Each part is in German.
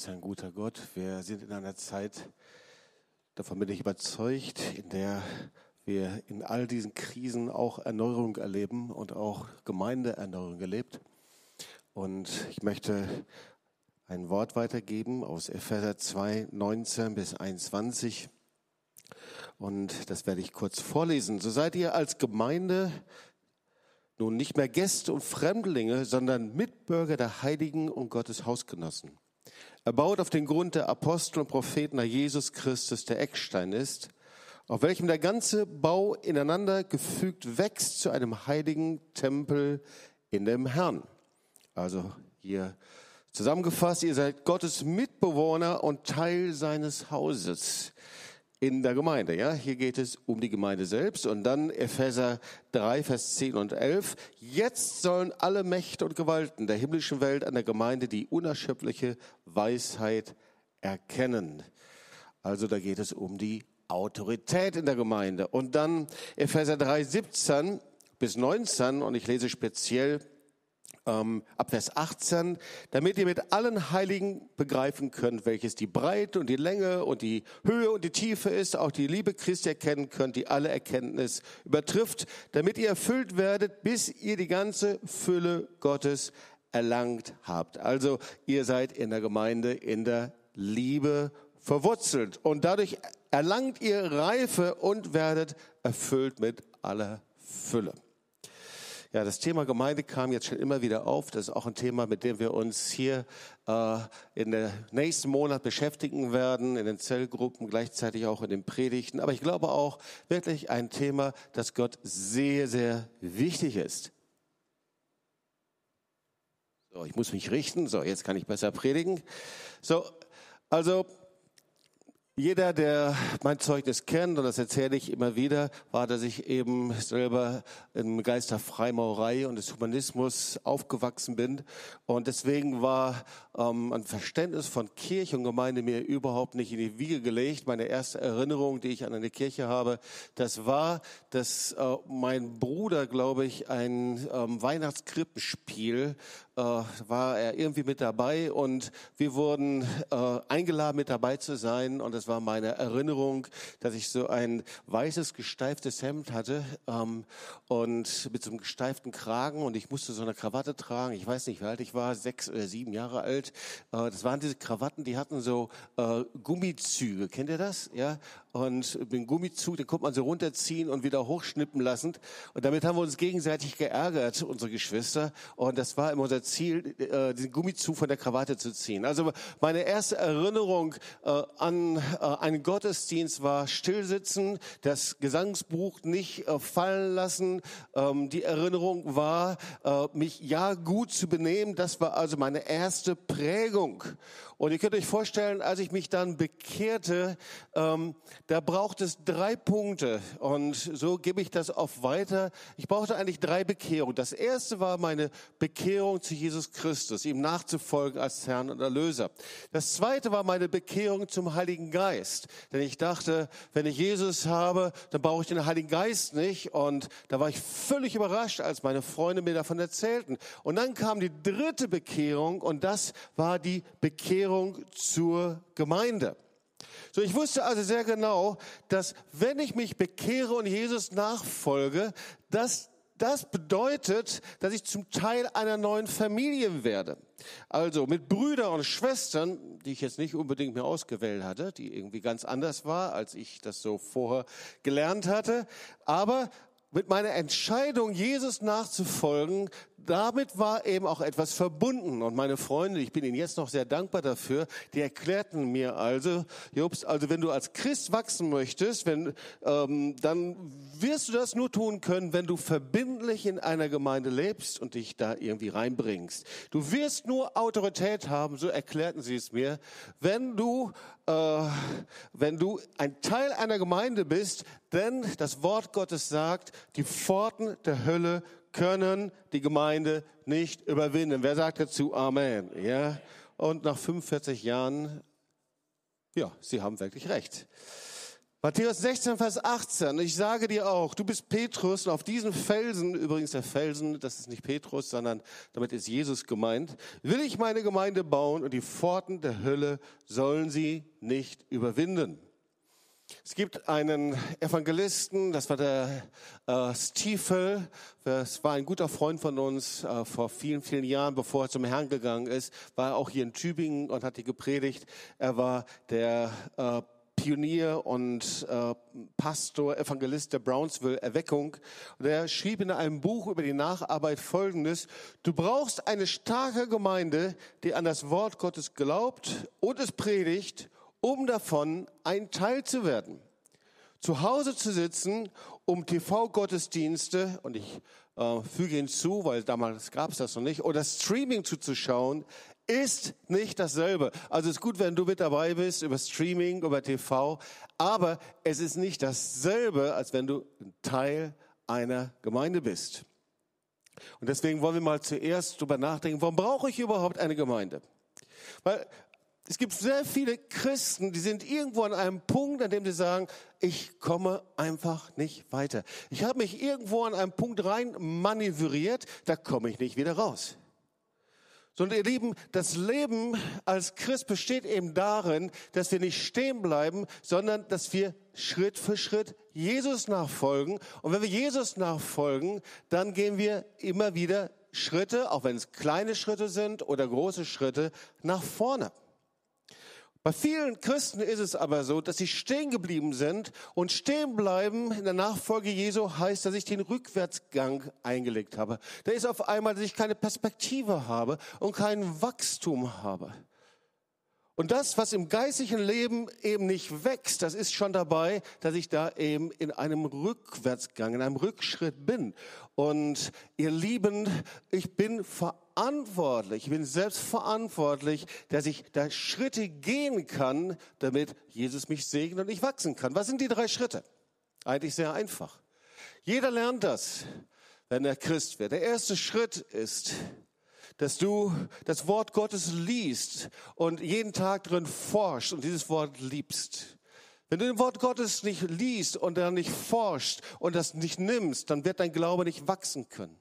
ist ein guter Gott. Wir sind in einer Zeit, davon bin ich überzeugt, in der wir in all diesen Krisen auch Erneuerung erleben und auch Gemeindeerneuerung erlebt. Und ich möchte ein Wort weitergeben aus Epheser 2, 19 bis 21. Und das werde ich kurz vorlesen. So seid ihr als Gemeinde nun nicht mehr Gäste und Fremdlinge, sondern Mitbürger der Heiligen und Gottes Hausgenossen. Er baut auf den Grund der Apostel und Propheten nach Jesus Christus, der Eckstein ist, auf welchem der ganze Bau ineinander gefügt wächst zu einem heiligen Tempel in dem Herrn. Also hier zusammengefasst, ihr seid Gottes Mitbewohner und Teil seines Hauses in der Gemeinde. Ja, hier geht es um die Gemeinde selbst und dann Epheser 3, Vers 10 und 11. Jetzt sollen alle Mächte und Gewalten der himmlischen Welt an der Gemeinde die unerschöpfliche Weisheit erkennen. Also da geht es um die Autorität in der Gemeinde. Und dann Epheser 3, 17 bis 19 und ich lese speziell ähm, ab Vers 18, damit ihr mit allen Heiligen begreifen könnt, welches die Breite und die Länge und die Höhe und die Tiefe ist, auch die Liebe Christi erkennen könnt, die alle Erkenntnis übertrifft, damit ihr erfüllt werdet, bis ihr die ganze Fülle Gottes erlangt habt. Also ihr seid in der Gemeinde in der Liebe verwurzelt und dadurch erlangt ihr Reife und werdet erfüllt mit aller Fülle. Ja, das Thema Gemeinde kam jetzt schon immer wieder auf. Das ist auch ein Thema, mit dem wir uns hier äh, in den nächsten Monat beschäftigen werden, in den Zellgruppen, gleichzeitig auch in den Predigten. Aber ich glaube auch wirklich ein Thema, das Gott sehr, sehr wichtig ist. So, ich muss mich richten. So, jetzt kann ich besser predigen. So, also jeder, der mein Zeugnis kennt, und das erzähle ich immer wieder, war, dass ich eben selber im Geist der Freimaurerei und des Humanismus aufgewachsen bin. Und deswegen war ähm, ein Verständnis von Kirche und Gemeinde mir überhaupt nicht in die Wiege gelegt. Meine erste Erinnerung, die ich an eine Kirche habe, das war, dass äh, mein Bruder, glaube ich, ein ähm, Weihnachtskrippenspiel äh, war er irgendwie mit dabei und wir wurden äh, eingeladen, mit dabei zu sein. Und es war meine Erinnerung, dass ich so ein weißes, gesteiftes Hemd hatte ähm, und mit so einem gesteiften Kragen und ich musste so eine Krawatte tragen. Ich weiß nicht, wie alt ich war, sechs oder sieben Jahre alt. Äh, das waren diese Krawatten, die hatten so äh, Gummizüge. Kennt ihr das? Ja. Und den Gummizug, den konnte man so runterziehen und wieder hochschnippen lassen. Und damit haben wir uns gegenseitig geärgert, unsere Geschwister. Und das war immer unser Ziel, äh, den Gummizug von der Krawatte zu ziehen. Also meine erste Erinnerung äh, an äh, einen Gottesdienst war Stillsitzen, das Gesangsbuch nicht äh, fallen lassen. Ähm, die Erinnerung war, äh, mich ja gut zu benehmen. Das war also meine erste Prägung. Und ihr könnt euch vorstellen, als ich mich dann bekehrte, ähm, da braucht es drei Punkte. Und so gebe ich das auch weiter. Ich brauchte eigentlich drei Bekehrungen. Das erste war meine Bekehrung zu Jesus Christus, ihm nachzufolgen als Herrn und Erlöser. Das zweite war meine Bekehrung zum Heiligen Geist. Denn ich dachte, wenn ich Jesus habe, dann brauche ich den Heiligen Geist nicht. Und da war ich völlig überrascht, als meine Freunde mir davon erzählten. Und dann kam die dritte Bekehrung und das war die Bekehrung Bekehrung zur Gemeinde. So, ich wusste also sehr genau, dass wenn ich mich bekehre und Jesus nachfolge, dass das bedeutet, dass ich zum Teil einer neuen Familie werde. Also mit Brüdern und Schwestern, die ich jetzt nicht unbedingt mehr ausgewählt hatte, die irgendwie ganz anders war, als ich das so vorher gelernt hatte. Aber mit meiner Entscheidung, Jesus nachzufolgen, damit war eben auch etwas verbunden. Und meine Freunde, ich bin Ihnen jetzt noch sehr dankbar dafür, die erklärten mir also, Jobst, also wenn du als Christ wachsen möchtest, wenn, ähm, dann wirst du das nur tun können, wenn du verbindlich in einer Gemeinde lebst und dich da irgendwie reinbringst. Du wirst nur Autorität haben, so erklärten sie es mir, wenn du, äh, wenn du ein Teil einer Gemeinde bist, denn das Wort Gottes sagt, die Pforten der Hölle können die Gemeinde nicht überwinden. Wer sagt dazu Amen? Ja. Und nach 45 Jahren, ja, Sie haben wirklich recht. Matthäus 16, Vers 18. Ich sage dir auch, du bist Petrus und auf diesen Felsen, übrigens der Felsen, das ist nicht Petrus, sondern damit ist Jesus gemeint, will ich meine Gemeinde bauen und die Pforten der Hölle sollen sie nicht überwinden. Es gibt einen Evangelisten, das war der äh, Stiefel, das war ein guter Freund von uns äh, vor vielen, vielen Jahren, bevor er zum Herrn gegangen ist, war er auch hier in Tübingen und hat die gepredigt. Er war der äh, Pionier und äh, Pastor, Evangelist der Brownsville Erweckung. Und er schrieb in einem Buch über die Nacharbeit Folgendes. Du brauchst eine starke Gemeinde, die an das Wort Gottes glaubt und es predigt, um davon ein Teil zu werden. Zu Hause zu sitzen, um TV-Gottesdienste, und ich äh, füge hinzu, weil damals gab es das noch nicht, oder Streaming zuzuschauen, ist nicht dasselbe. Also es ist gut, wenn du mit dabei bist über Streaming, über TV, aber es ist nicht dasselbe, als wenn du Teil einer Gemeinde bist. Und deswegen wollen wir mal zuerst darüber nachdenken, warum brauche ich überhaupt eine Gemeinde? Weil es gibt sehr viele Christen, die sind irgendwo an einem Punkt, an dem sie sagen, ich komme einfach nicht weiter. Ich habe mich irgendwo an einem Punkt rein manövriert, da komme ich nicht wieder raus. Sondern ihr Lieben, das Leben als Christ besteht eben darin, dass wir nicht stehen bleiben, sondern dass wir Schritt für Schritt Jesus nachfolgen. Und wenn wir Jesus nachfolgen, dann gehen wir immer wieder Schritte, auch wenn es kleine Schritte sind oder große Schritte, nach vorne. Bei vielen Christen ist es aber so, dass sie stehen geblieben sind und stehen bleiben in der Nachfolge Jesu heißt, dass ich den Rückwärtsgang eingelegt habe. Da ist auf einmal, dass ich keine Perspektive habe und kein Wachstum habe. Und das, was im geistlichen Leben eben nicht wächst, das ist schon dabei, dass ich da eben in einem Rückwärtsgang, in einem Rückschritt bin. Und ihr Lieben, ich bin verantwortlich, ich bin selbst verantwortlich, dass ich da Schritte gehen kann, damit Jesus mich segnet und ich wachsen kann. Was sind die drei Schritte? Eigentlich sehr einfach. Jeder lernt das, wenn er Christ wird. Der erste Schritt ist, dass du das Wort Gottes liest und jeden Tag drin forschst und dieses Wort liebst. Wenn du das Wort Gottes nicht liest und dann nicht forschst und das nicht nimmst, dann wird dein Glaube nicht wachsen können.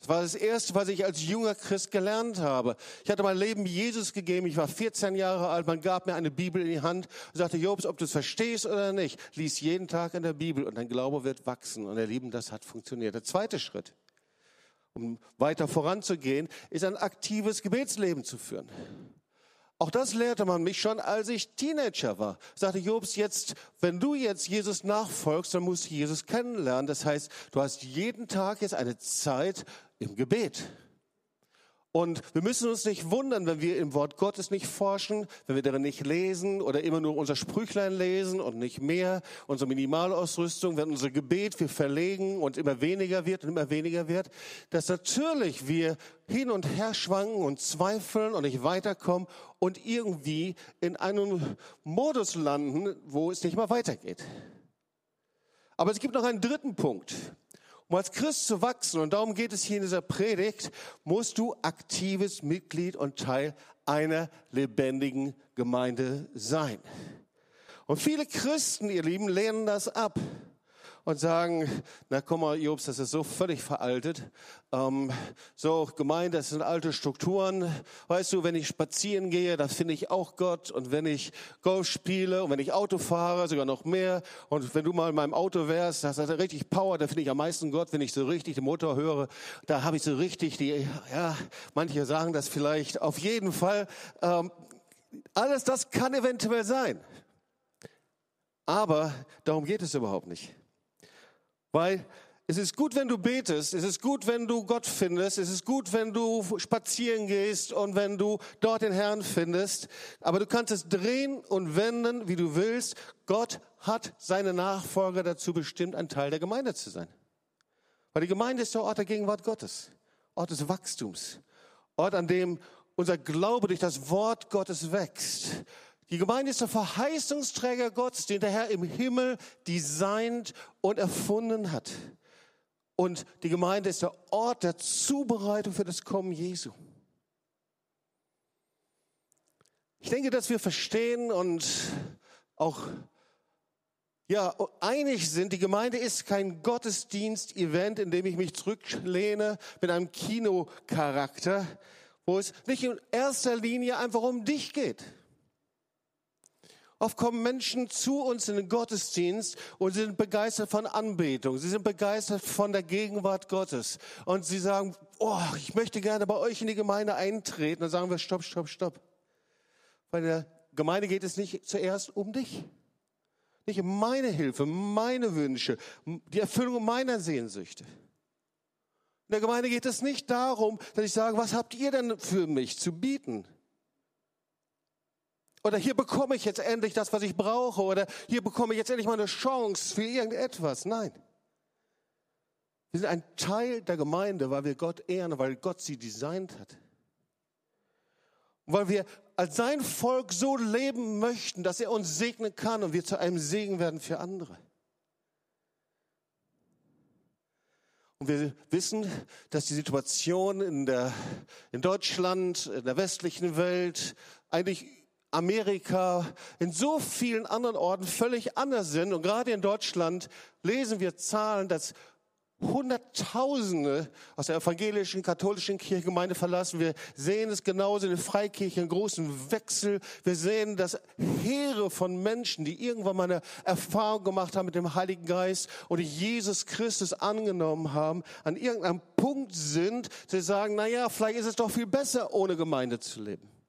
Das war das Erste, was ich als junger Christ gelernt habe. Ich hatte mein Leben Jesus gegeben. Ich war 14 Jahre alt. Man gab mir eine Bibel in die Hand und sagte, Jobs, ob du es verstehst oder nicht, lies jeden Tag in der Bibel und dein Glaube wird wachsen. Und ihr Lieben, das hat funktioniert. Der zweite Schritt um weiter voranzugehen, ist ein aktives Gebetsleben zu führen. Auch das lehrte man mich schon, als ich Teenager war. Sagte Jobs, jetzt, wenn du jetzt Jesus nachfolgst, dann musst du Jesus kennenlernen. Das heißt, du hast jeden Tag jetzt eine Zeit im Gebet. Und wir müssen uns nicht wundern, wenn wir im Wort Gottes nicht forschen, wenn wir darin nicht lesen oder immer nur unser Sprüchlein lesen und nicht mehr, unsere Minimalausrüstung, wenn unser Gebet wir verlegen und immer weniger wird und immer weniger wird, dass natürlich wir hin und her schwanken und zweifeln und nicht weiterkommen und irgendwie in einem Modus landen, wo es nicht mehr weitergeht. Aber es gibt noch einen dritten Punkt. Um als Christ zu wachsen, und darum geht es hier in dieser Predigt, musst du aktives Mitglied und Teil einer lebendigen Gemeinde sein. Und viele Christen, ihr Lieben, lehnen das ab und sagen, na komm mal, Jobs, das ist so völlig veraltet. Ähm, so gemeint, das sind alte Strukturen. Weißt du, wenn ich spazieren gehe, da finde ich auch Gott. Und wenn ich Golf spiele und wenn ich Auto fahre, sogar noch mehr. Und wenn du mal in meinem Auto wärst, das hat richtig Power, da finde ich am meisten Gott, wenn ich so richtig den Motor höre. Da habe ich so richtig die, ja, manche sagen das vielleicht. Auf jeden Fall, ähm, alles das kann eventuell sein. Aber darum geht es überhaupt nicht. Weil es ist gut, wenn du betest, es ist gut, wenn du Gott findest, es ist gut, wenn du spazieren gehst und wenn du dort den Herrn findest, aber du kannst es drehen und wenden, wie du willst. Gott hat seine Nachfolger dazu bestimmt, ein Teil der Gemeinde zu sein. Weil die Gemeinde ist der Ort der Gegenwart Gottes, Ort des Wachstums, Ort, an dem unser Glaube durch das Wort Gottes wächst. Die Gemeinde ist der Verheißungsträger Gottes, den der Herr im Himmel designt und erfunden hat. Und die Gemeinde ist der Ort der Zubereitung für das Kommen Jesu. Ich denke, dass wir verstehen und auch ja, einig sind, die Gemeinde ist kein Gottesdienst-Event, in dem ich mich zurücklehne mit einem Kinocharakter, wo es nicht in erster Linie einfach um dich geht. Oft kommen Menschen zu uns in den Gottesdienst und sie sind begeistert von Anbetung. Sie sind begeistert von der Gegenwart Gottes. Und sie sagen, oh, ich möchte gerne bei euch in die Gemeinde eintreten. Dann sagen wir, stopp, stopp, stopp. Bei der Gemeinde geht es nicht zuerst um dich. Nicht um meine Hilfe, meine Wünsche, die Erfüllung meiner Sehnsüchte. In der Gemeinde geht es nicht darum, dass ich sage, was habt ihr denn für mich zu bieten? Oder hier bekomme ich jetzt endlich das, was ich brauche. Oder hier bekomme ich jetzt endlich mal eine Chance für irgendetwas. Nein. Wir sind ein Teil der Gemeinde, weil wir Gott ehren, weil Gott sie designt hat. Und weil wir als sein Volk so leben möchten, dass er uns segnen kann und wir zu einem Segen werden für andere. Und wir wissen, dass die Situation in, der, in Deutschland, in der westlichen Welt, eigentlich Amerika, in so vielen anderen Orten völlig anders sind. Und gerade in Deutschland lesen wir Zahlen, dass Hunderttausende aus der evangelischen, katholischen Kirchengemeinde verlassen. Wir sehen es genauso in den Freikirchen, großen Wechsel. Wir sehen, dass Heere von Menschen, die irgendwann mal eine Erfahrung gemacht haben mit dem Heiligen Geist und Jesus Christus angenommen haben, an irgendeinem Punkt sind, sie sagen, na ja, vielleicht ist es doch viel besser, ohne Gemeinde zu leben.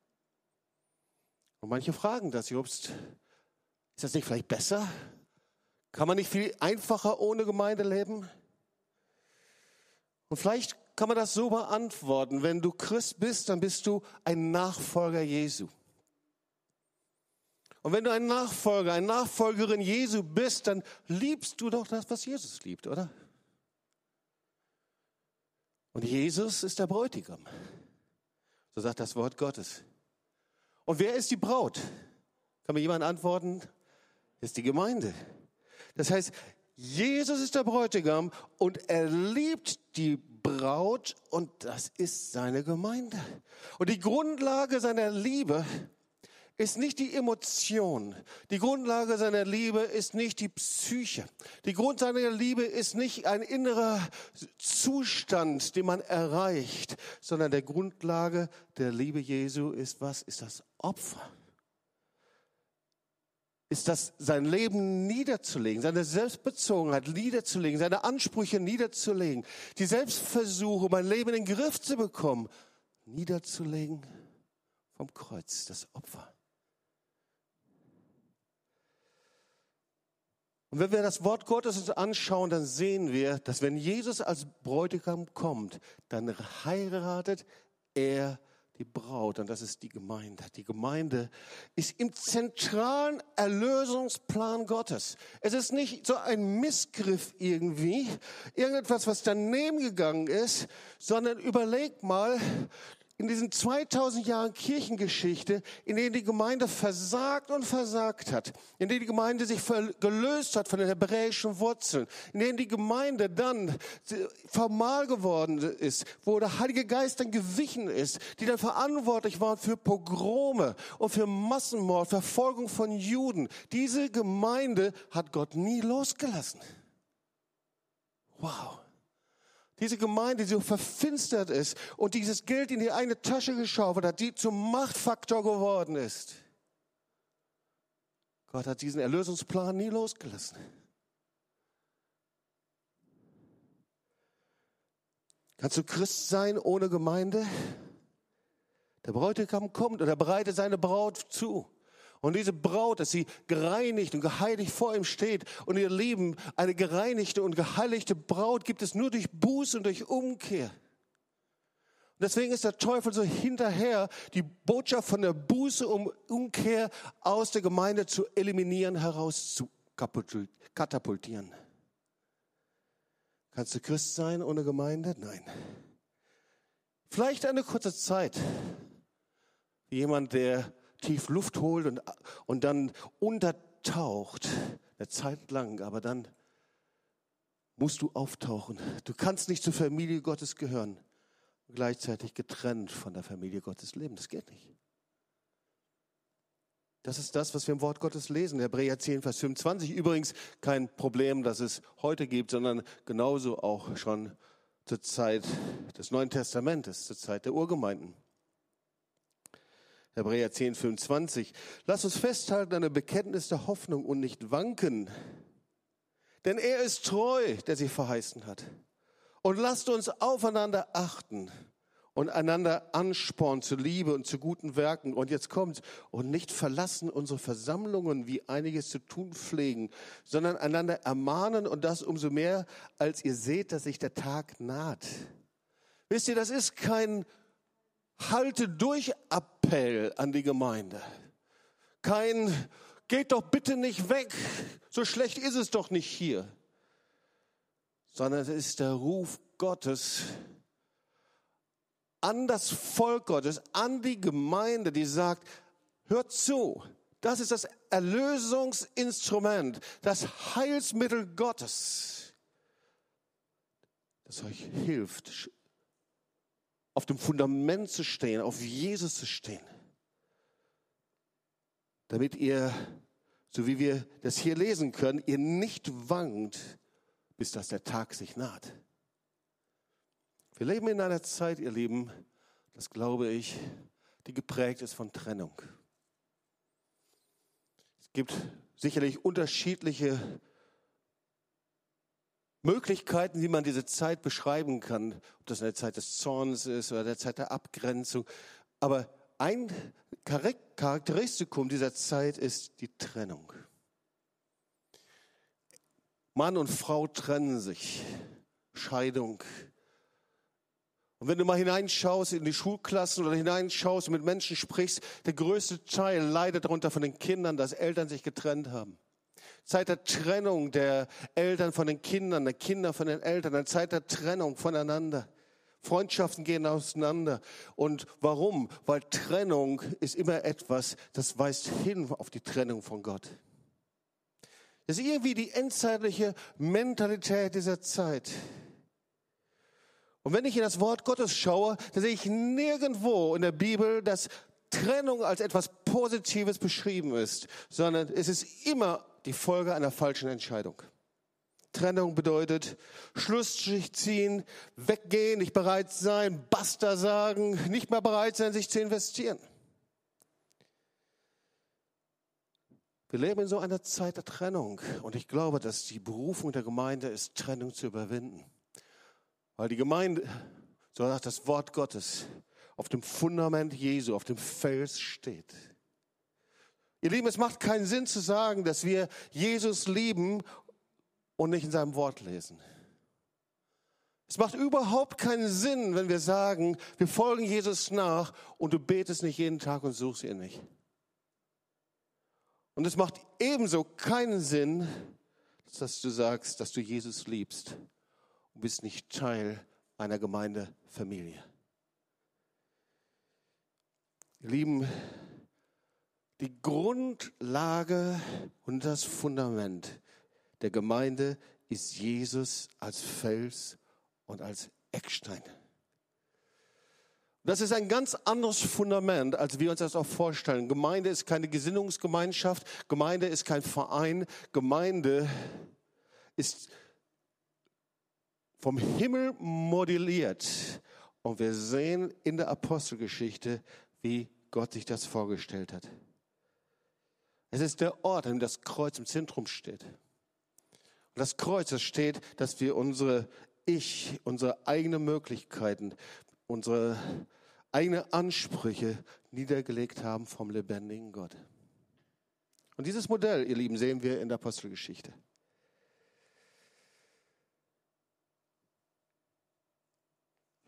Und manche fragen das, Jobst, ist das nicht vielleicht besser? Kann man nicht viel einfacher ohne Gemeinde leben? Und vielleicht kann man das so beantworten. Wenn du Christ bist, dann bist du ein Nachfolger Jesu. Und wenn du ein Nachfolger, eine Nachfolgerin Jesu bist, dann liebst du doch das, was Jesus liebt, oder? Und Jesus ist der Bräutigam. So sagt das Wort Gottes. Und wer ist die Braut? Kann mir jemand antworten? Ist die Gemeinde. Das heißt, Jesus ist der Bräutigam und er liebt die Braut und das ist seine Gemeinde. Und die Grundlage seiner Liebe ist nicht die Emotion. Die Grundlage seiner Liebe ist nicht die Psyche. Die Grundlage seiner Liebe ist nicht ein innerer Zustand, den man erreicht, sondern der Grundlage der Liebe Jesu ist was? Ist das Opfer ist das, sein Leben niederzulegen, seine Selbstbezogenheit niederzulegen, seine Ansprüche niederzulegen, die Selbstversuche, mein Leben in den Griff zu bekommen, niederzulegen vom Kreuz, das Opfer. Und wenn wir das Wort Gottes uns anschauen, dann sehen wir, dass wenn Jesus als Bräutigam kommt, dann heiratet er die Braut und das ist die Gemeinde. Die Gemeinde ist im zentralen Erlösungsplan Gottes. Es ist nicht so ein Missgriff irgendwie, irgendetwas, was daneben gegangen ist, sondern überleg mal, in diesen 2000 Jahren Kirchengeschichte, in denen die Gemeinde versagt und versagt hat, in denen die Gemeinde sich gelöst hat von den hebräischen Wurzeln, in denen die Gemeinde dann formal geworden ist, wo der Heilige Geist dann gewichen ist, die dann verantwortlich waren für Pogrome und für Massenmord, Verfolgung von Juden. Diese Gemeinde hat Gott nie losgelassen. Wow. Diese Gemeinde, die so verfinstert ist und dieses Geld in die eine Tasche geschaufelt hat, die zum Machtfaktor geworden ist. Gott hat diesen Erlösungsplan nie losgelassen. Kannst du Christ sein ohne Gemeinde? Der Bräutigam kommt und er bereitet seine Braut zu. Und diese Braut, dass sie gereinigt und geheiligt vor ihm steht. Und ihr Lieben, eine gereinigte und geheiligte Braut gibt es nur durch Buß und durch Umkehr. Und deswegen ist der Teufel so hinterher, die Botschaft von der Buße um Umkehr aus der Gemeinde zu eliminieren, heraus zu katapultieren. Kannst du Christ sein ohne Gemeinde? Nein. Vielleicht eine kurze Zeit. Jemand, der tief Luft holt und, und dann untertaucht, eine Zeit lang, aber dann musst du auftauchen. Du kannst nicht zur Familie Gottes gehören und gleichzeitig getrennt von der Familie Gottes leben. Das geht nicht. Das ist das, was wir im Wort Gottes lesen. Hebräer 10, Vers 25. Übrigens kein Problem, das es heute gibt, sondern genauso auch schon zur Zeit des Neuen Testamentes, zur Zeit der Urgemeinden. Hebräer 10, 25. Lass uns festhalten an dem Bekenntnis der Hoffnung und nicht wanken. Denn er ist treu, der sie verheißen hat. Und lasst uns aufeinander achten und einander anspornen zu Liebe und zu guten Werken. Und jetzt kommt, und nicht verlassen unsere Versammlungen, wie einiges zu tun pflegen, sondern einander ermahnen und das umso mehr, als ihr seht, dass sich der Tag naht. Wisst ihr, das ist kein Halte durch Appell an die Gemeinde. Kein geht doch bitte nicht weg, so schlecht ist es doch nicht hier, sondern es ist der Ruf Gottes, an das Volk Gottes, an die Gemeinde, die sagt, hört zu, das ist das Erlösungsinstrument, das Heilsmittel Gottes, das euch hilft, auf dem Fundament zu stehen, auf Jesus zu stehen, damit ihr, so wie wir das hier lesen können, ihr nicht wankt, bis dass der Tag sich naht. Wir leben in einer Zeit, ihr Lieben, das glaube ich, die geprägt ist von Trennung. Es gibt sicherlich unterschiedliche Möglichkeiten, wie man diese Zeit beschreiben kann, ob das eine Zeit des Zorns ist oder der Zeit der Abgrenzung. Aber ein Charakteristikum dieser Zeit ist die Trennung. Mann und Frau trennen sich. Scheidung, und wenn du mal hineinschaust in die Schulklassen oder hineinschaust und mit Menschen sprichst, der größte Teil leidet darunter von den Kindern, dass Eltern sich getrennt haben. Zeit der Trennung der Eltern von den Kindern, der Kinder von den Eltern, eine Zeit der Trennung voneinander. Freundschaften gehen auseinander. Und warum? Weil Trennung ist immer etwas, das weist hin auf die Trennung von Gott. Das ist irgendwie die endzeitliche Mentalität dieser Zeit. Und wenn ich in das Wort Gottes schaue, dann sehe ich nirgendwo in der Bibel, dass Trennung als etwas Positives beschrieben ist, sondern es ist immer die Folge einer falschen Entscheidung. Trennung bedeutet Schlussstrich ziehen, weggehen, nicht bereit sein, Basta sagen, nicht mehr bereit sein, sich zu investieren. Wir leben in so einer Zeit der Trennung und ich glaube, dass die Berufung der Gemeinde ist, Trennung zu überwinden. Weil die Gemeinde, so sagt das Wort Gottes, auf dem Fundament Jesu, auf dem Fels steht. Ihr Lieben, es macht keinen Sinn zu sagen, dass wir Jesus lieben und nicht in seinem Wort lesen. Es macht überhaupt keinen Sinn, wenn wir sagen, wir folgen Jesus nach und du betest nicht jeden Tag und suchst ihn nicht. Und es macht ebenso keinen Sinn, dass du sagst, dass du Jesus liebst und bist nicht Teil einer Gemeindefamilie. Lieben, die Grundlage und das Fundament der Gemeinde ist Jesus als Fels und als Eckstein. Das ist ein ganz anderes Fundament, als wir uns das auch vorstellen. Gemeinde ist keine Gesinnungsgemeinschaft, Gemeinde ist kein Verein, Gemeinde ist vom Himmel modelliert. Und wir sehen in der Apostelgeschichte, wie Gott sich das vorgestellt hat. Es ist der Ort, an dem das Kreuz im Zentrum steht. Und das Kreuz, das steht, dass wir unsere Ich, unsere eigenen Möglichkeiten, unsere eigenen Ansprüche niedergelegt haben vom lebendigen Gott. Und dieses Modell, ihr Lieben, sehen wir in der Apostelgeschichte.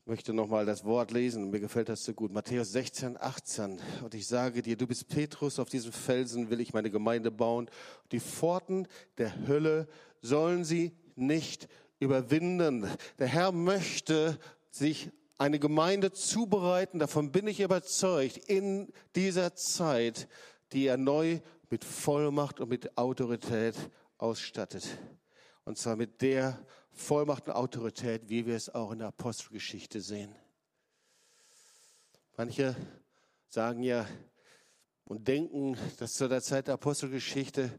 Ich möchte nochmal das Wort lesen. Mir gefällt das so gut. Matthäus 16, 18. Und ich sage dir, du bist Petrus, auf diesem Felsen will ich meine Gemeinde bauen. Die Pforten der Hölle sollen sie nicht überwinden. Der Herr möchte sich eine Gemeinde zubereiten, davon bin ich überzeugt, in dieser Zeit, die er neu mit Vollmacht und mit Autorität ausstattet. Und zwar mit der Vollmacht und Autorität, wie wir es auch in der Apostelgeschichte sehen. Manche sagen ja, und denken, dass zu der Zeit der Apostelgeschichte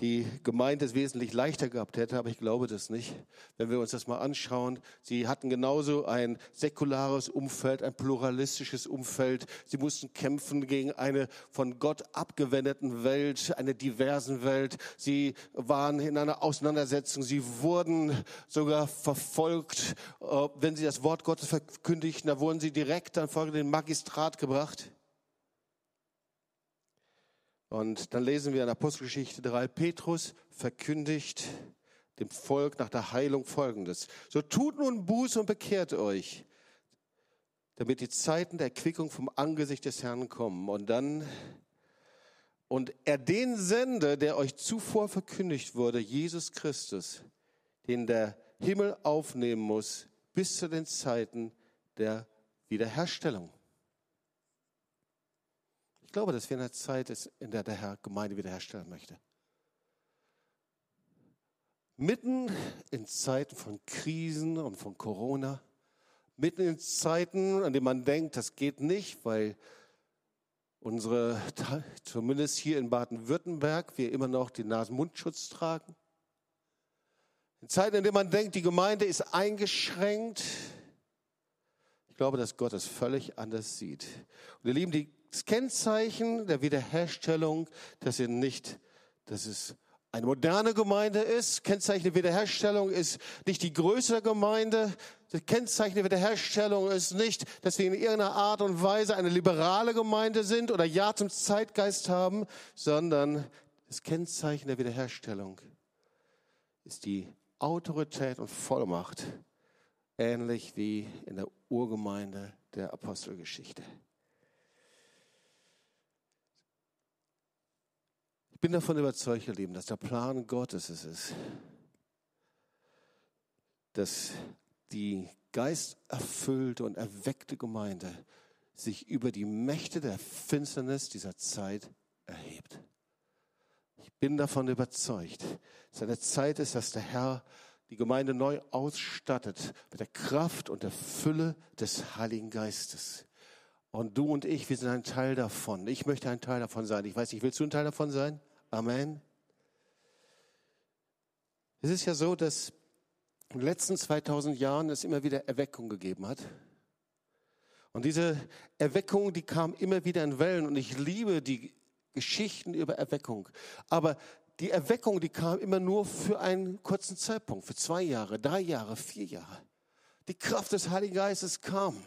die Gemeinde es wesentlich leichter gehabt hätte, aber ich glaube das nicht. Wenn wir uns das mal anschauen, sie hatten genauso ein säkulares Umfeld, ein pluralistisches Umfeld. Sie mussten kämpfen gegen eine von Gott abgewendeten Welt, eine diversen Welt. Sie waren in einer Auseinandersetzung, sie wurden sogar verfolgt. Äh, wenn sie das Wort Gottes verkündigten, da wurden sie direkt dann vor den Magistrat gebracht. Und dann lesen wir in Apostelgeschichte 3, Petrus verkündigt dem Volk nach der Heilung Folgendes. So tut nun Buße und bekehrt euch, damit die Zeiten der Erquickung vom Angesicht des Herrn kommen. Und dann, und er den sende, der euch zuvor verkündigt wurde, Jesus Christus, den der Himmel aufnehmen muss, bis zu den Zeiten der Wiederherstellung. Ich glaube, dass wir in einer Zeit ist, in der der Herr Gemeinde wiederherstellen möchte. Mitten in Zeiten von Krisen und von Corona, mitten in Zeiten, an denen man denkt, das geht nicht, weil unsere, zumindest hier in Baden-Württemberg, wir immer noch den Nasen-Mundschutz tragen. In Zeiten, in denen man denkt, die Gemeinde ist eingeschränkt. Ich glaube, dass Gott es völlig anders sieht. Und ihr Lieben, die das Kennzeichen der Wiederherstellung, dass ihr nicht, dass es eine moderne Gemeinde ist. Kennzeichen der Wiederherstellung ist nicht die größere Gemeinde. Das Kennzeichen der Wiederherstellung ist nicht, dass wir in irgendeiner Art und Weise eine liberale Gemeinde sind oder Ja zum Zeitgeist haben, sondern das Kennzeichen der Wiederherstellung ist die Autorität und Vollmacht, ähnlich wie in der Urgemeinde der Apostelgeschichte. Ich bin davon überzeugt, ihr Lieben, dass der Plan Gottes es ist, dass die geisterfüllte und erweckte Gemeinde sich über die Mächte der Finsternis dieser Zeit erhebt. Ich bin davon überzeugt, dass eine Zeit ist, dass der Herr die Gemeinde neu ausstattet mit der Kraft und der Fülle des Heiligen Geistes. Und du und ich, wir sind ein Teil davon. Ich möchte ein Teil davon sein. Ich weiß nicht, willst du ein Teil davon sein? Amen. Es ist ja so, dass in den letzten 2000 Jahren es immer wieder Erweckung gegeben hat. Und diese Erweckung, die kam immer wieder in Wellen. Und ich liebe die Geschichten über Erweckung. Aber die Erweckung, die kam immer nur für einen kurzen Zeitpunkt, für zwei Jahre, drei Jahre, vier Jahre. Die Kraft des Heiligen Geistes kam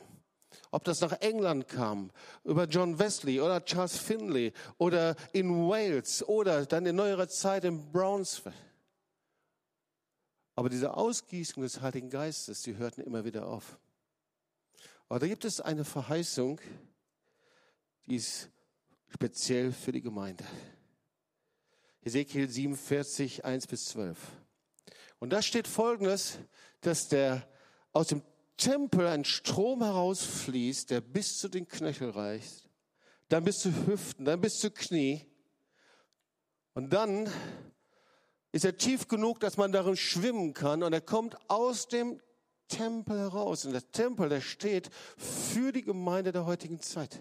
ob das nach England kam, über John Wesley oder Charles Finley oder in Wales oder dann in neuerer Zeit in Brownsville. Aber diese Ausgießung des Heiligen Geistes, die hörten immer wieder auf. Aber da gibt es eine Verheißung, die ist speziell für die Gemeinde. Ezekiel 47, 1 bis 12. Und da steht Folgendes, dass der aus dem Tempel ein Strom herausfließt, der bis zu den Knöchel reicht, dann bis zu Hüften, dann bis zu Knie. Und dann ist er tief genug, dass man darin schwimmen kann. Und er kommt aus dem Tempel heraus. Und der Tempel, der steht für die Gemeinde der heutigen Zeit.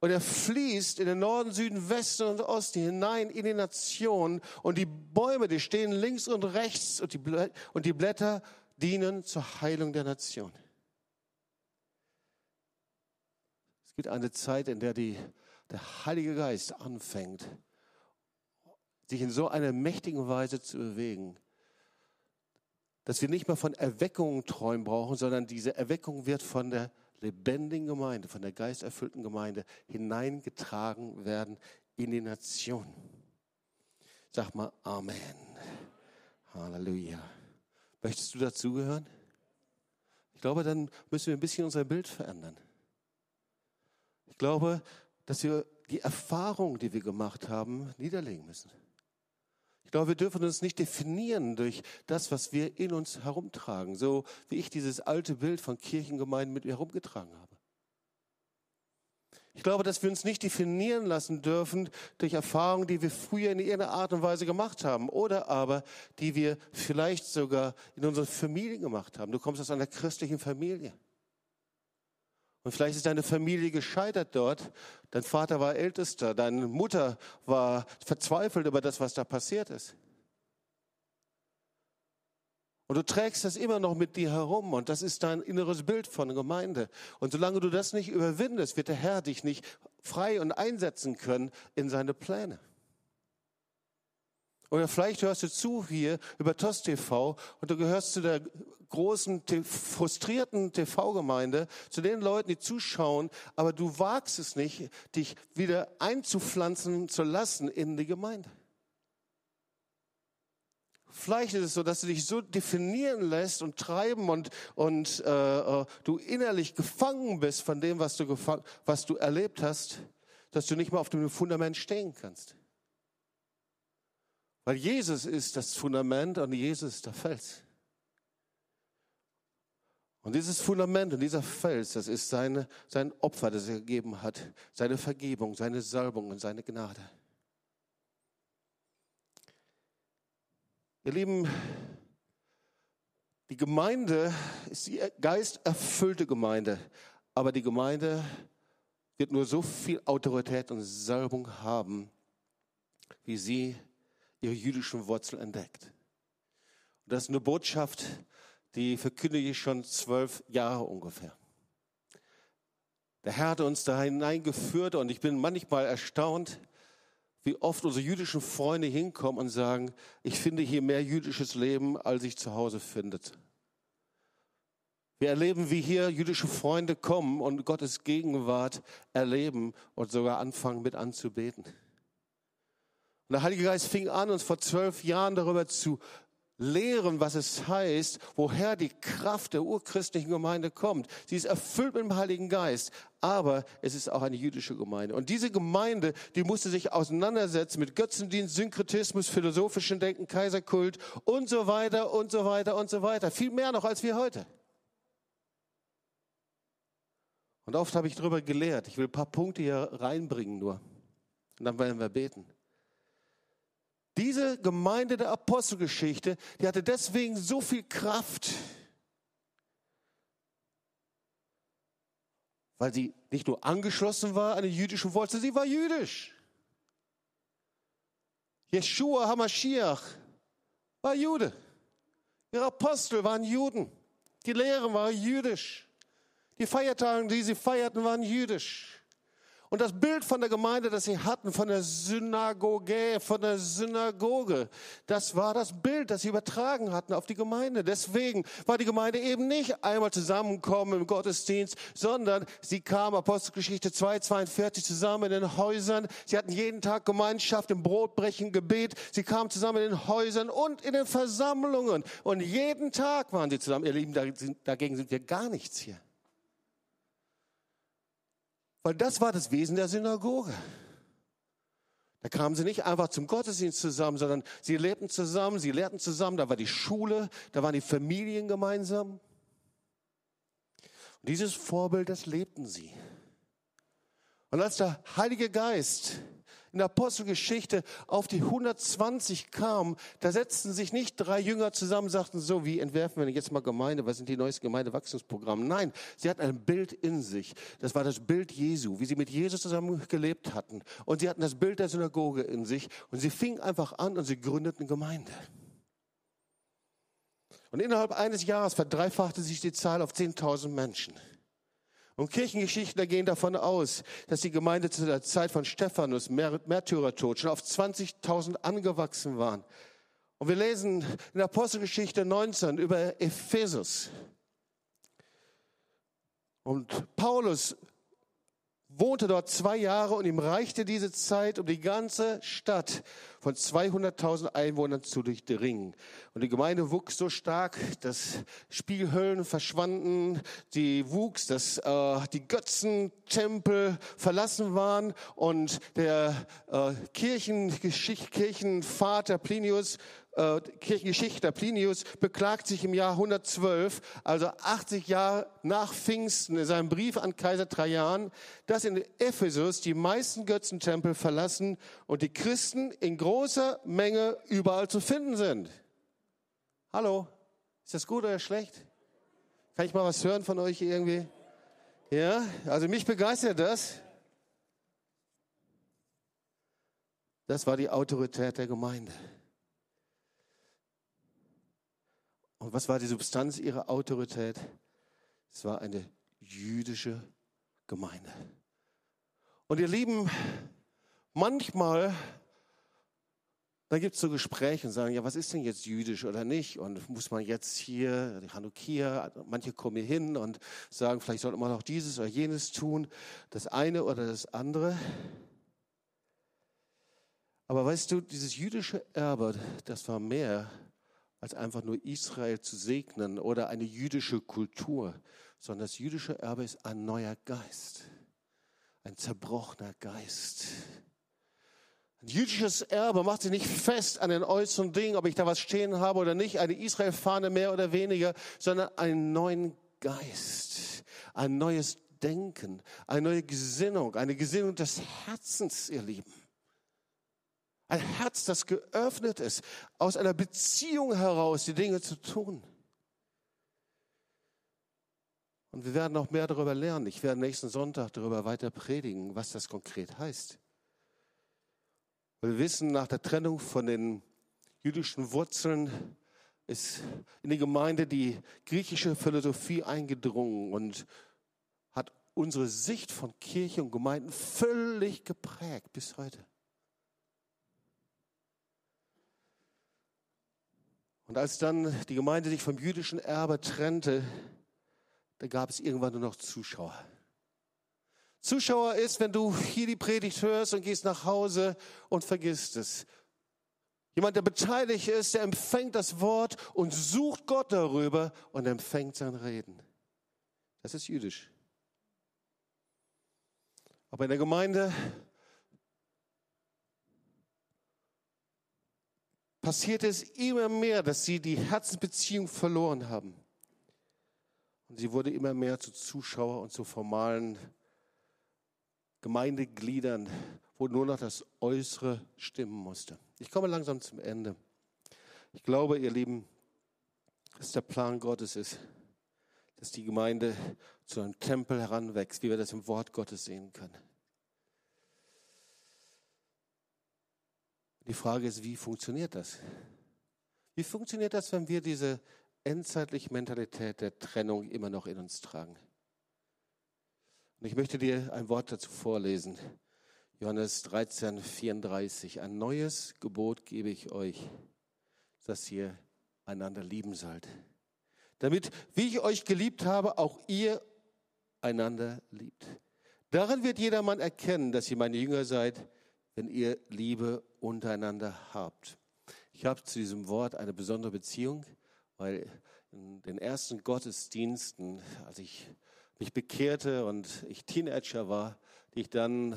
Und er fließt in den Norden, Süden, Westen und Osten hinein in die Nationen. Und die Bäume, die stehen links und rechts. Und die, und die Blätter dienen zur Heilung der Nation. Es gibt eine Zeit, in der die, der Heilige Geist anfängt, sich in so einer mächtigen Weise zu bewegen, dass wir nicht mehr von Erweckungen träumen brauchen, sondern diese Erweckung wird von der lebendigen Gemeinde, von der geisterfüllten Gemeinde hineingetragen werden in die Nation. Sag mal Amen. Halleluja. Möchtest du dazugehören? Ich glaube, dann müssen wir ein bisschen unser Bild verändern. Ich glaube, dass wir die Erfahrung, die wir gemacht haben, niederlegen müssen. Ich glaube, wir dürfen uns nicht definieren durch das, was wir in uns herumtragen, so wie ich dieses alte Bild von Kirchengemeinden mit mir herumgetragen habe. Ich glaube, dass wir uns nicht definieren lassen dürfen durch Erfahrungen, die wir früher in irgendeiner Art und Weise gemacht haben oder aber die wir vielleicht sogar in unseren Familien gemacht haben. Du kommst aus einer christlichen Familie. Und vielleicht ist deine Familie gescheitert dort. Dein Vater war Ältester, deine Mutter war verzweifelt über das, was da passiert ist. Und du trägst das immer noch mit dir herum und das ist dein inneres Bild von Gemeinde. Und solange du das nicht überwindest, wird der Herr dich nicht frei und einsetzen können in seine Pläne. Oder vielleicht hörst du zu hier über TOS TV und du gehörst zu der großen, frustrierten TV-Gemeinde, zu den Leuten, die zuschauen, aber du wagst es nicht, dich wieder einzupflanzen zu lassen in die Gemeinde. Vielleicht ist es so, dass du dich so definieren lässt und treiben und, und äh, äh du innerlich gefangen bist von dem, was du, was du erlebt hast, dass du nicht mehr auf dem Fundament stehen kannst. Weil Jesus ist das Fundament und Jesus ist der Fels. Und dieses Fundament und dieser Fels, das ist seine, sein Opfer, das er gegeben hat, seine Vergebung, seine Salbung und seine Gnade. Ihr Lieben, die Gemeinde ist die geisterfüllte Gemeinde, aber die Gemeinde wird nur so viel Autorität und Salbung haben, wie sie ihre jüdischen Wurzeln entdeckt. Und das ist eine Botschaft, die verkündige ich schon zwölf Jahre ungefähr. Der Herr hat uns da hineingeführt und ich bin manchmal erstaunt, wie oft unsere jüdischen Freunde hinkommen und sagen, ich finde hier mehr jüdisches Leben, als ich zu Hause findet. Wir erleben, wie hier jüdische Freunde kommen und Gottes Gegenwart erleben und sogar anfangen mit anzubeten. Und der Heilige Geist fing an, uns vor zwölf Jahren darüber zu lehren, was es heißt, woher die Kraft der urchristlichen Gemeinde kommt. Sie ist erfüllt mit dem Heiligen Geist, aber es ist auch eine jüdische Gemeinde. Und diese Gemeinde, die musste sich auseinandersetzen mit Götzendienst, Synkretismus, philosophischen Denken, Kaiserkult und so weiter und so weiter und so weiter. Viel mehr noch als wir heute. Und oft habe ich darüber gelehrt. Ich will ein paar Punkte hier reinbringen nur. Und dann werden wir beten. Diese Gemeinde der Apostelgeschichte, die hatte deswegen so viel Kraft, weil sie nicht nur angeschlossen war an die jüdischen Wurzeln, sie war jüdisch. Jeshua Hamashiach war Jude. Ihre Apostel waren Juden. Die Lehre war jüdisch. Die Feiertage, die sie feierten, waren jüdisch. Und das Bild von der Gemeinde, das sie hatten, von der Synagoge, von der Synagoge, das war das Bild, das sie übertragen hatten auf die Gemeinde. Deswegen war die Gemeinde eben nicht einmal zusammenkommen im Gottesdienst, sondern sie kam, Apostelgeschichte 2, 42, zusammen in den Häusern. Sie hatten jeden Tag Gemeinschaft im Brotbrechen, Gebet. Sie kamen zusammen in den Häusern und in den Versammlungen. Und jeden Tag waren sie zusammen. Ihr Lieben, dagegen sind wir gar nichts hier. Weil das war das Wesen der Synagoge. Da kamen sie nicht einfach zum Gottesdienst zusammen, sondern sie lebten zusammen, sie lehrten zusammen, da war die Schule, da waren die Familien gemeinsam. Und dieses Vorbild, das lebten sie. Und als der Heilige Geist in der Apostelgeschichte auf die 120 kam, da setzten sich nicht drei Jünger zusammen, sagten so, wie entwerfen wir denn jetzt mal Gemeinde, was sind die neuesten Gemeindewachstumsprogramme? Nein, sie hatten ein Bild in sich. Das war das Bild Jesu, wie sie mit Jesus zusammen gelebt hatten. Und sie hatten das Bild der Synagoge in sich und sie fingen einfach an und sie gründeten Gemeinde. Und innerhalb eines Jahres verdreifachte sich die Zahl auf 10.000 Menschen. Und Kirchengeschichten gehen davon aus, dass die Gemeinde zu der Zeit von Stephanus, Märtyrertod, schon auf 20.000 angewachsen waren. Und wir lesen in der Apostelgeschichte 19 über Ephesus. Und Paulus wohnte dort zwei Jahre und ihm reichte diese Zeit, um die ganze Stadt von 200.000 Einwohnern zu durchdringen. Und die Gemeinde wuchs so stark, dass Spiegelhöllen verschwanden, die wuchs, dass äh, die Götzentempel verlassen waren und der äh, Kirchengeschicht, Kirchenvater Plinius äh, Kirchengeschichte, Plinius beklagt sich im Jahr 112, also 80 Jahre nach Pfingsten, in seinem Brief an Kaiser Trajan, dass in Ephesus die meisten Götzentempel verlassen und die Christen in großer Menge überall zu finden sind. Hallo, ist das gut oder schlecht? Kann ich mal was hören von euch irgendwie? Ja, also mich begeistert das. Das war die Autorität der Gemeinde. Und was war die Substanz ihrer Autorität? Es war eine jüdische Gemeinde. Und ihr Lieben, manchmal, da gibt es so Gespräche und sagen, ja, was ist denn jetzt jüdisch oder nicht? Und muss man jetzt hier, Hanukkah, manche kommen hier hin und sagen, vielleicht sollte man auch dieses oder jenes tun, das eine oder das andere. Aber weißt du, dieses jüdische Erbe, das war mehr als einfach nur Israel zu segnen oder eine jüdische Kultur, sondern das jüdische Erbe ist ein neuer Geist, ein zerbrochener Geist. Ein jüdisches Erbe macht sich nicht fest an den äußeren Dingen, ob ich da was stehen habe oder nicht, eine Israel-Fahne mehr oder weniger, sondern einen neuen Geist, ein neues Denken, eine neue Gesinnung, eine Gesinnung des Herzens, ihr Lieben. Ein Herz, das geöffnet ist, aus einer Beziehung heraus die Dinge zu tun. Und wir werden noch mehr darüber lernen. Ich werde nächsten Sonntag darüber weiter predigen, was das konkret heißt. wir wissen, nach der Trennung von den jüdischen Wurzeln ist in die Gemeinde die griechische Philosophie eingedrungen und hat unsere Sicht von Kirche und Gemeinden völlig geprägt bis heute. Und als dann die Gemeinde sich vom jüdischen Erbe trennte, da gab es irgendwann nur noch Zuschauer. Zuschauer ist, wenn du hier die Predigt hörst und gehst nach Hause und vergisst es. Jemand, der beteiligt ist, der empfängt das Wort und sucht Gott darüber und empfängt sein Reden. Das ist jüdisch. Aber in der Gemeinde passiert es immer mehr, dass sie die Herzensbeziehung verloren haben. Und sie wurde immer mehr zu Zuschauer und zu formalen Gemeindegliedern, wo nur noch das Äußere stimmen musste. Ich komme langsam zum Ende. Ich glaube, ihr Lieben, dass der Plan Gottes ist, dass die Gemeinde zu einem Tempel heranwächst, wie wir das im Wort Gottes sehen können. Die Frage ist, wie funktioniert das? Wie funktioniert das, wenn wir diese endzeitliche Mentalität der Trennung immer noch in uns tragen? Und ich möchte dir ein Wort dazu vorlesen. Johannes 13, 34. Ein neues Gebot gebe ich euch, dass ihr einander lieben sollt. Damit, wie ich euch geliebt habe, auch ihr einander liebt. Daran wird jedermann erkennen, dass ihr meine Jünger seid, wenn ihr Liebe untereinander habt. Ich habe zu diesem Wort eine besondere Beziehung, weil in den ersten Gottesdiensten, als ich mich bekehrte und ich Teenager war, die ich dann,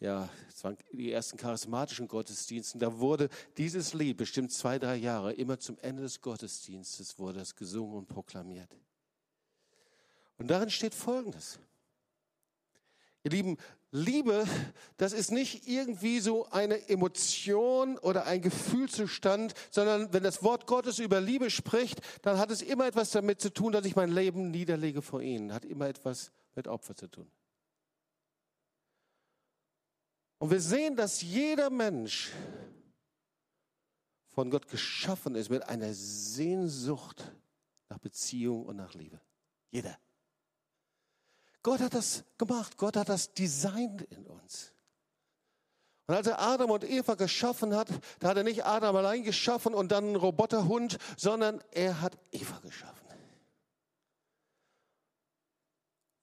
ja, es waren die ersten charismatischen Gottesdiensten, da wurde dieses Lied, bestimmt zwei, drei Jahre, immer zum Ende des Gottesdienstes wurde es gesungen und proklamiert. Und darin steht Folgendes. Ihr Lieben, Liebe, das ist nicht irgendwie so eine Emotion oder ein Gefühlszustand, sondern wenn das Wort Gottes über Liebe spricht, dann hat es immer etwas damit zu tun, dass ich mein Leben niederlege vor ihnen. Hat immer etwas mit Opfer zu tun. Und wir sehen, dass jeder Mensch von Gott geschaffen ist mit einer Sehnsucht nach Beziehung und nach Liebe. Jeder. Gott hat das gemacht. Gott hat das designt in uns. Und als er Adam und Eva geschaffen hat, da hat er nicht Adam allein geschaffen und dann einen Roboterhund, sondern er hat Eva geschaffen.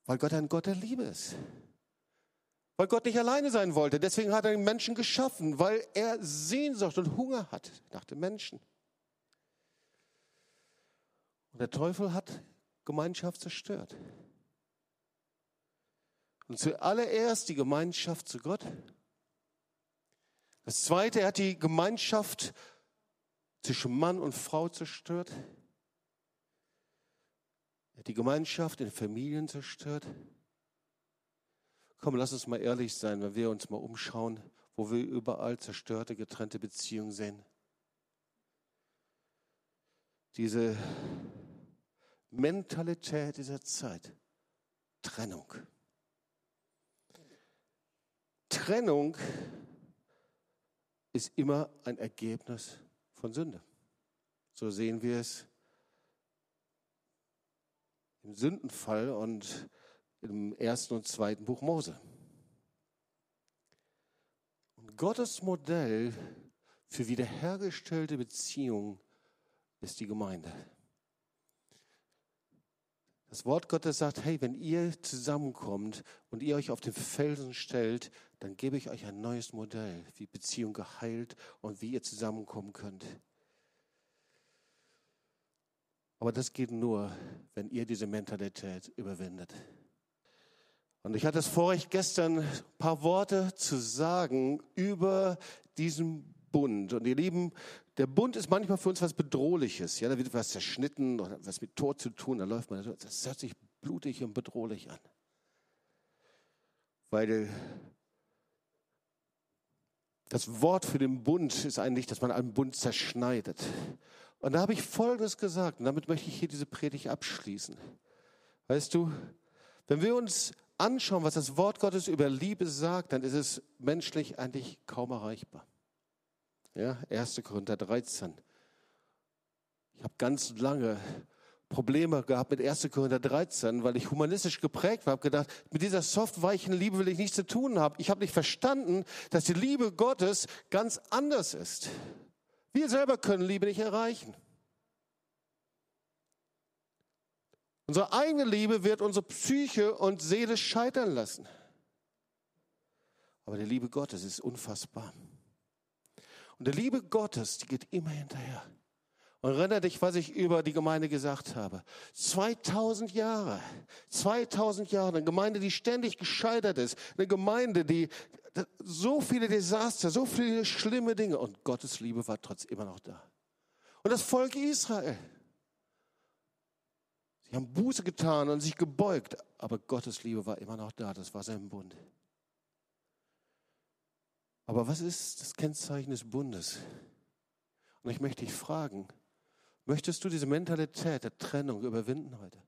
Weil Gott ein Gott der Liebe ist. Weil Gott nicht alleine sein wollte. Deswegen hat er den Menschen geschaffen, weil er Sehnsucht und Hunger hat nach dem Menschen. Und der Teufel hat Gemeinschaft zerstört. Und zuallererst die Gemeinschaft zu Gott. Das zweite, er hat die Gemeinschaft zwischen Mann und Frau zerstört. Er hat die Gemeinschaft in Familien zerstört. Komm, lass uns mal ehrlich sein, wenn wir uns mal umschauen, wo wir überall zerstörte, getrennte Beziehungen sehen. Diese Mentalität dieser Zeit Trennung. Trennung ist immer ein Ergebnis von Sünde. So sehen wir es im Sündenfall und im ersten und zweiten Buch Mose. Und Gottes Modell für wiederhergestellte Beziehungen ist die Gemeinde. Das Wort Gottes sagt, hey, wenn ihr zusammenkommt und ihr euch auf den Felsen stellt, dann gebe ich euch ein neues Modell, wie Beziehung geheilt und wie ihr zusammenkommen könnt. Aber das geht nur, wenn ihr diese Mentalität überwindet. Und ich hatte es vor, euch gestern ein paar Worte zu sagen über diesen Bund. Und ihr Lieben, der Bund ist manchmal für uns was Bedrohliches. Ja, da wird was zerschnitten oder was mit Tod zu tun. Da läuft man, das hört sich blutig und bedrohlich an. Weil das Wort für den Bund ist eigentlich, dass man einen Bund zerschneidet. Und da habe ich Folgendes gesagt, und damit möchte ich hier diese Predigt abschließen. Weißt du, wenn wir uns anschauen, was das Wort Gottes über Liebe sagt, dann ist es menschlich eigentlich kaum erreichbar. Ja, 1. Korinther 13. Ich habe ganz lange Probleme gehabt mit 1. Korinther 13, weil ich humanistisch geprägt war, habe gedacht, mit dieser softweichen Liebe will ich nichts zu tun haben. Ich habe nicht verstanden, dass die Liebe Gottes ganz anders ist. Wir selber können Liebe nicht erreichen. Unsere eigene Liebe wird unsere Psyche und Seele scheitern lassen. Aber die Liebe Gottes ist unfassbar. Und die Liebe Gottes, die geht immer hinterher. Und erinnere dich, was ich über die Gemeinde gesagt habe. 2000 Jahre, 2000 Jahre, eine Gemeinde, die ständig gescheitert ist, eine Gemeinde, die so viele Desaster, so viele schlimme Dinge und Gottes Liebe war trotzdem immer noch da. Und das Volk Israel. Sie haben Buße getan und sich gebeugt, aber Gottes Liebe war immer noch da. Das war sein Bund. Aber was ist das Kennzeichen des Bundes? Und ich möchte dich fragen, möchtest du diese Mentalität der Trennung überwinden heute?